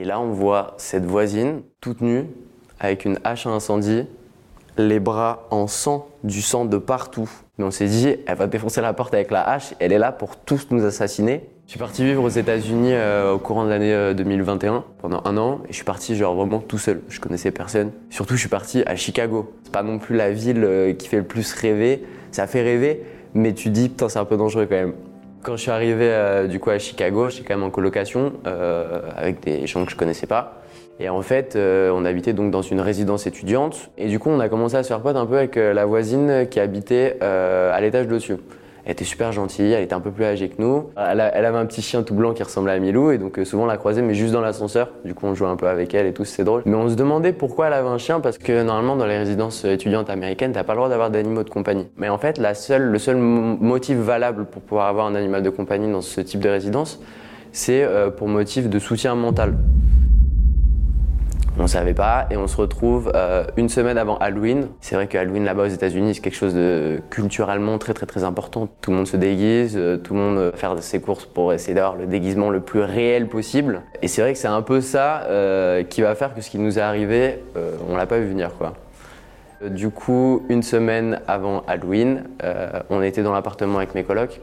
Et là, on voit cette voisine, toute nue, avec une hache à incendie, les bras en sang, du sang de partout. Mais on s'est dit, elle va défoncer la porte avec la hache, elle est là pour tous nous assassiner. Je suis parti vivre aux États-Unis euh, au courant de l'année 2021 euh, pendant un an et je suis parti genre vraiment tout seul. Je connaissais personne. Surtout, je suis parti à Chicago. C'est pas non plus la ville euh, qui fait le plus rêver. Ça fait rêver, mais tu dis putain c'est un peu dangereux quand même. Quand je suis arrivé du coup à Chicago, j'étais quand même en colocation avec des gens que je connaissais pas. Et en fait, on habitait donc dans une résidence étudiante. Et du coup, on a commencé à se faire pote un peu avec la voisine qui habitait à l'étage dessus. Elle était super gentille, elle était un peu plus âgée que nous. Elle, avait un petit chien tout blanc qui ressemblait à Milou et donc euh, souvent on la croisait mais juste dans l'ascenseur. Du coup on jouait un peu avec elle et tout, c'est drôle. Mais on se demandait pourquoi elle avait un chien parce que normalement dans les résidences étudiantes américaines t'as pas le droit d'avoir d'animaux de compagnie. Mais en fait le seul motif valable pour pouvoir avoir un animal de compagnie dans ce type de résidence, c'est euh, pour motif de soutien mental. On savait pas et on se retrouve euh, une semaine avant Halloween. C'est vrai que Halloween là-bas aux États-Unis c'est quelque chose de culturellement très très très important. Tout le monde se déguise, euh, tout le monde fait ses courses pour essayer d'avoir le déguisement le plus réel possible. Et c'est vrai que c'est un peu ça euh, qui va faire que ce qui nous est arrivé, on l'a pas vu venir quoi. Du coup, une semaine avant Halloween, on était dans l'appartement avec mes colocs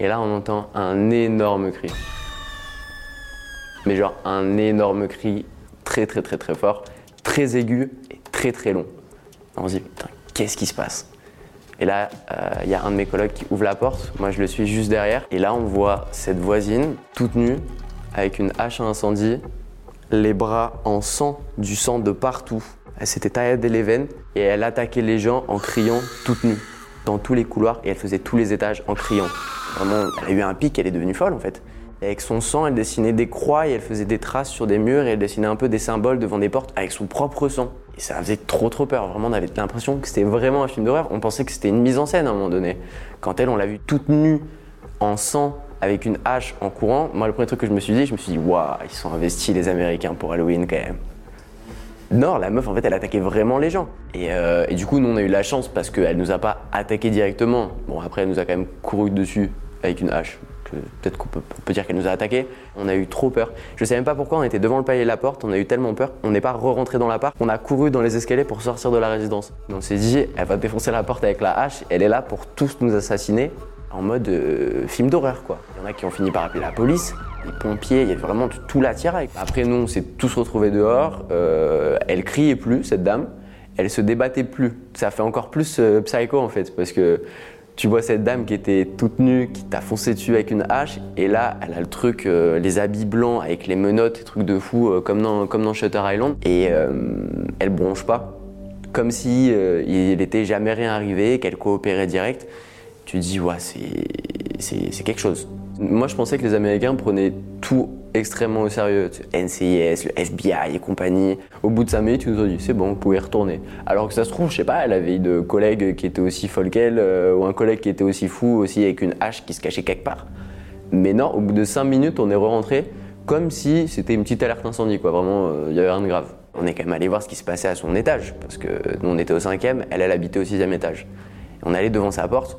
et là on entend un énorme cri. Mais genre un énorme cri très très très très fort, très aigu et très très long. On se dit, qu'est-ce qui se passe? Et là, il euh, y a un de mes collègues qui ouvre la porte, moi je le suis juste derrière, et là on voit cette voisine toute nue, avec une hache à incendie, les bras en sang, du sang de partout. Elle s'était taillée des veines et elle attaquait les gens en criant toute nue, dans tous les couloirs, et elle faisait tous les étages en criant. Vraiment, elle a eu un pic, elle est devenue folle en fait avec son sang, elle dessinait des croix et elle faisait des traces sur des murs et elle dessinait un peu des symboles devant des portes avec son propre sang. Et ça faisait trop trop peur. Vraiment, on avait l'impression que c'était vraiment un film d'horreur. On pensait que c'était une mise en scène à un moment donné. Quand elle, on l'a vue toute nue, en sang, avec une hache en courant, moi, le premier truc que je me suis dit, je me suis dit, waouh, ils sont investis les Américains pour Halloween quand même. Non, la meuf, en fait, elle attaquait vraiment les gens. Et, euh, et du coup, nous, on a eu la chance parce qu'elle nous a pas attaqué directement. Bon, après, elle nous a quand même couru dessus avec une hache peut-être qu'on peut, dire qu'elle nous a attaqués. On a eu trop peur. Je sais même pas pourquoi on était devant le palier de la porte, on a eu tellement peur, on n'est pas re-rentré dans l'appart, on a couru dans les escaliers pour sortir de la résidence. on s'est dit, elle va défoncer la porte avec la hache, elle est là pour tous nous assassiner en mode euh, film d'horreur quoi. Il y en a qui ont fini par appeler la police, les pompiers, il y a vraiment tout l'attirail. Après nous on s'est tous retrouvés dehors, euh, elle criait plus cette dame, elle se débattait plus. Ça fait encore plus euh, psycho en fait parce que tu vois cette dame qui était toute nue, qui t'a foncé dessus avec une hache, et là, elle a le truc, euh, les habits blancs avec les menottes, les trucs de fou, euh, comme, dans, comme dans Shutter Island, et euh, elle bronche pas. Comme si il n'était jamais rien arrivé, qu'elle coopérait direct. Tu te dis, ouais, c'est quelque chose. Moi, je pensais que les Américains prenaient tout extrêmement au sérieux. NCIS, le FBI et compagnie. Au bout de 5 minutes, ils nous ont dit c'est bon, vous pouvez retourner. Alors que ça se trouve, je sais pas, elle avait de collègues qui étaient aussi folles qu'elle, euh, ou un collègue qui était aussi fou, aussi avec une hache qui se cachait quelque part. Mais non, au bout de 5 minutes, on est re-rentré comme si c'était une petite alerte incendie, quoi. Vraiment, euh, il y avait rien de grave. On est quand même allé voir ce qui se passait à son étage, parce que nous on était au cinquième, elle, elle habitait au sixième étage. On allait devant sa porte,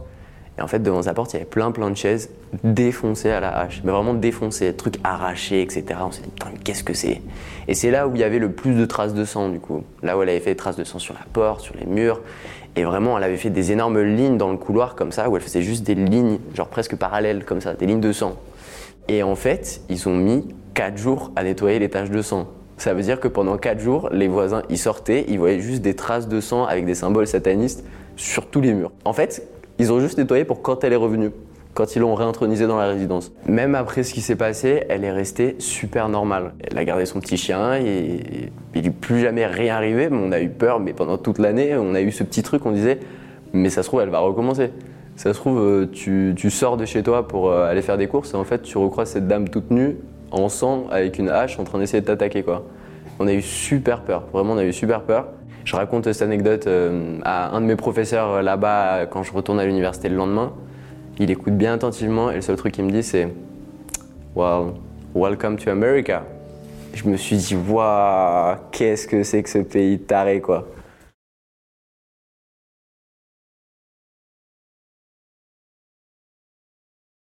et en fait, devant sa porte, il y avait plein plein de chaises défoncées à la hache, mais vraiment défoncées, trucs arrachés, etc. On s'est dit, putain, qu'est-ce que c'est? Et c'est là où il y avait le plus de traces de sang, du coup. Là où elle avait fait des traces de sang sur la porte, sur les murs. Et vraiment, elle avait fait des énormes lignes dans le couloir, comme ça, où elle faisait juste des lignes, genre presque parallèles, comme ça, des lignes de sang. Et en fait, ils ont mis 4 jours à nettoyer les taches de sang. Ça veut dire que pendant 4 jours, les voisins, ils sortaient, ils voyaient juste des traces de sang avec des symboles satanistes sur tous les murs. En fait, ils ont juste nettoyé pour quand elle est revenue, quand ils l'ont réintronisée dans la résidence. Même après ce qui s'est passé, elle est restée super normale. Elle a gardé son petit chien et il n'est plus jamais rien arrivé. on a eu peur, mais pendant toute l'année, on a eu ce petit truc, on disait, mais ça se trouve, elle va recommencer. Ça se trouve, euh, tu, sors de chez toi pour euh, aller faire des courses et en fait, tu recroises cette dame toute nue, en sang, avec une hache, en train d'essayer de t'attaquer. On a eu super peur, vraiment, on a eu super peur. Je raconte cette anecdote euh, à un de mes professeurs euh, là-bas quand je retourne à l'université le lendemain. Il écoute bien attentivement et le seul truc qu'il me dit c'est Well, welcome to America. Je me suis dit, waouh, qu'est-ce que c'est que ce pays taré quoi.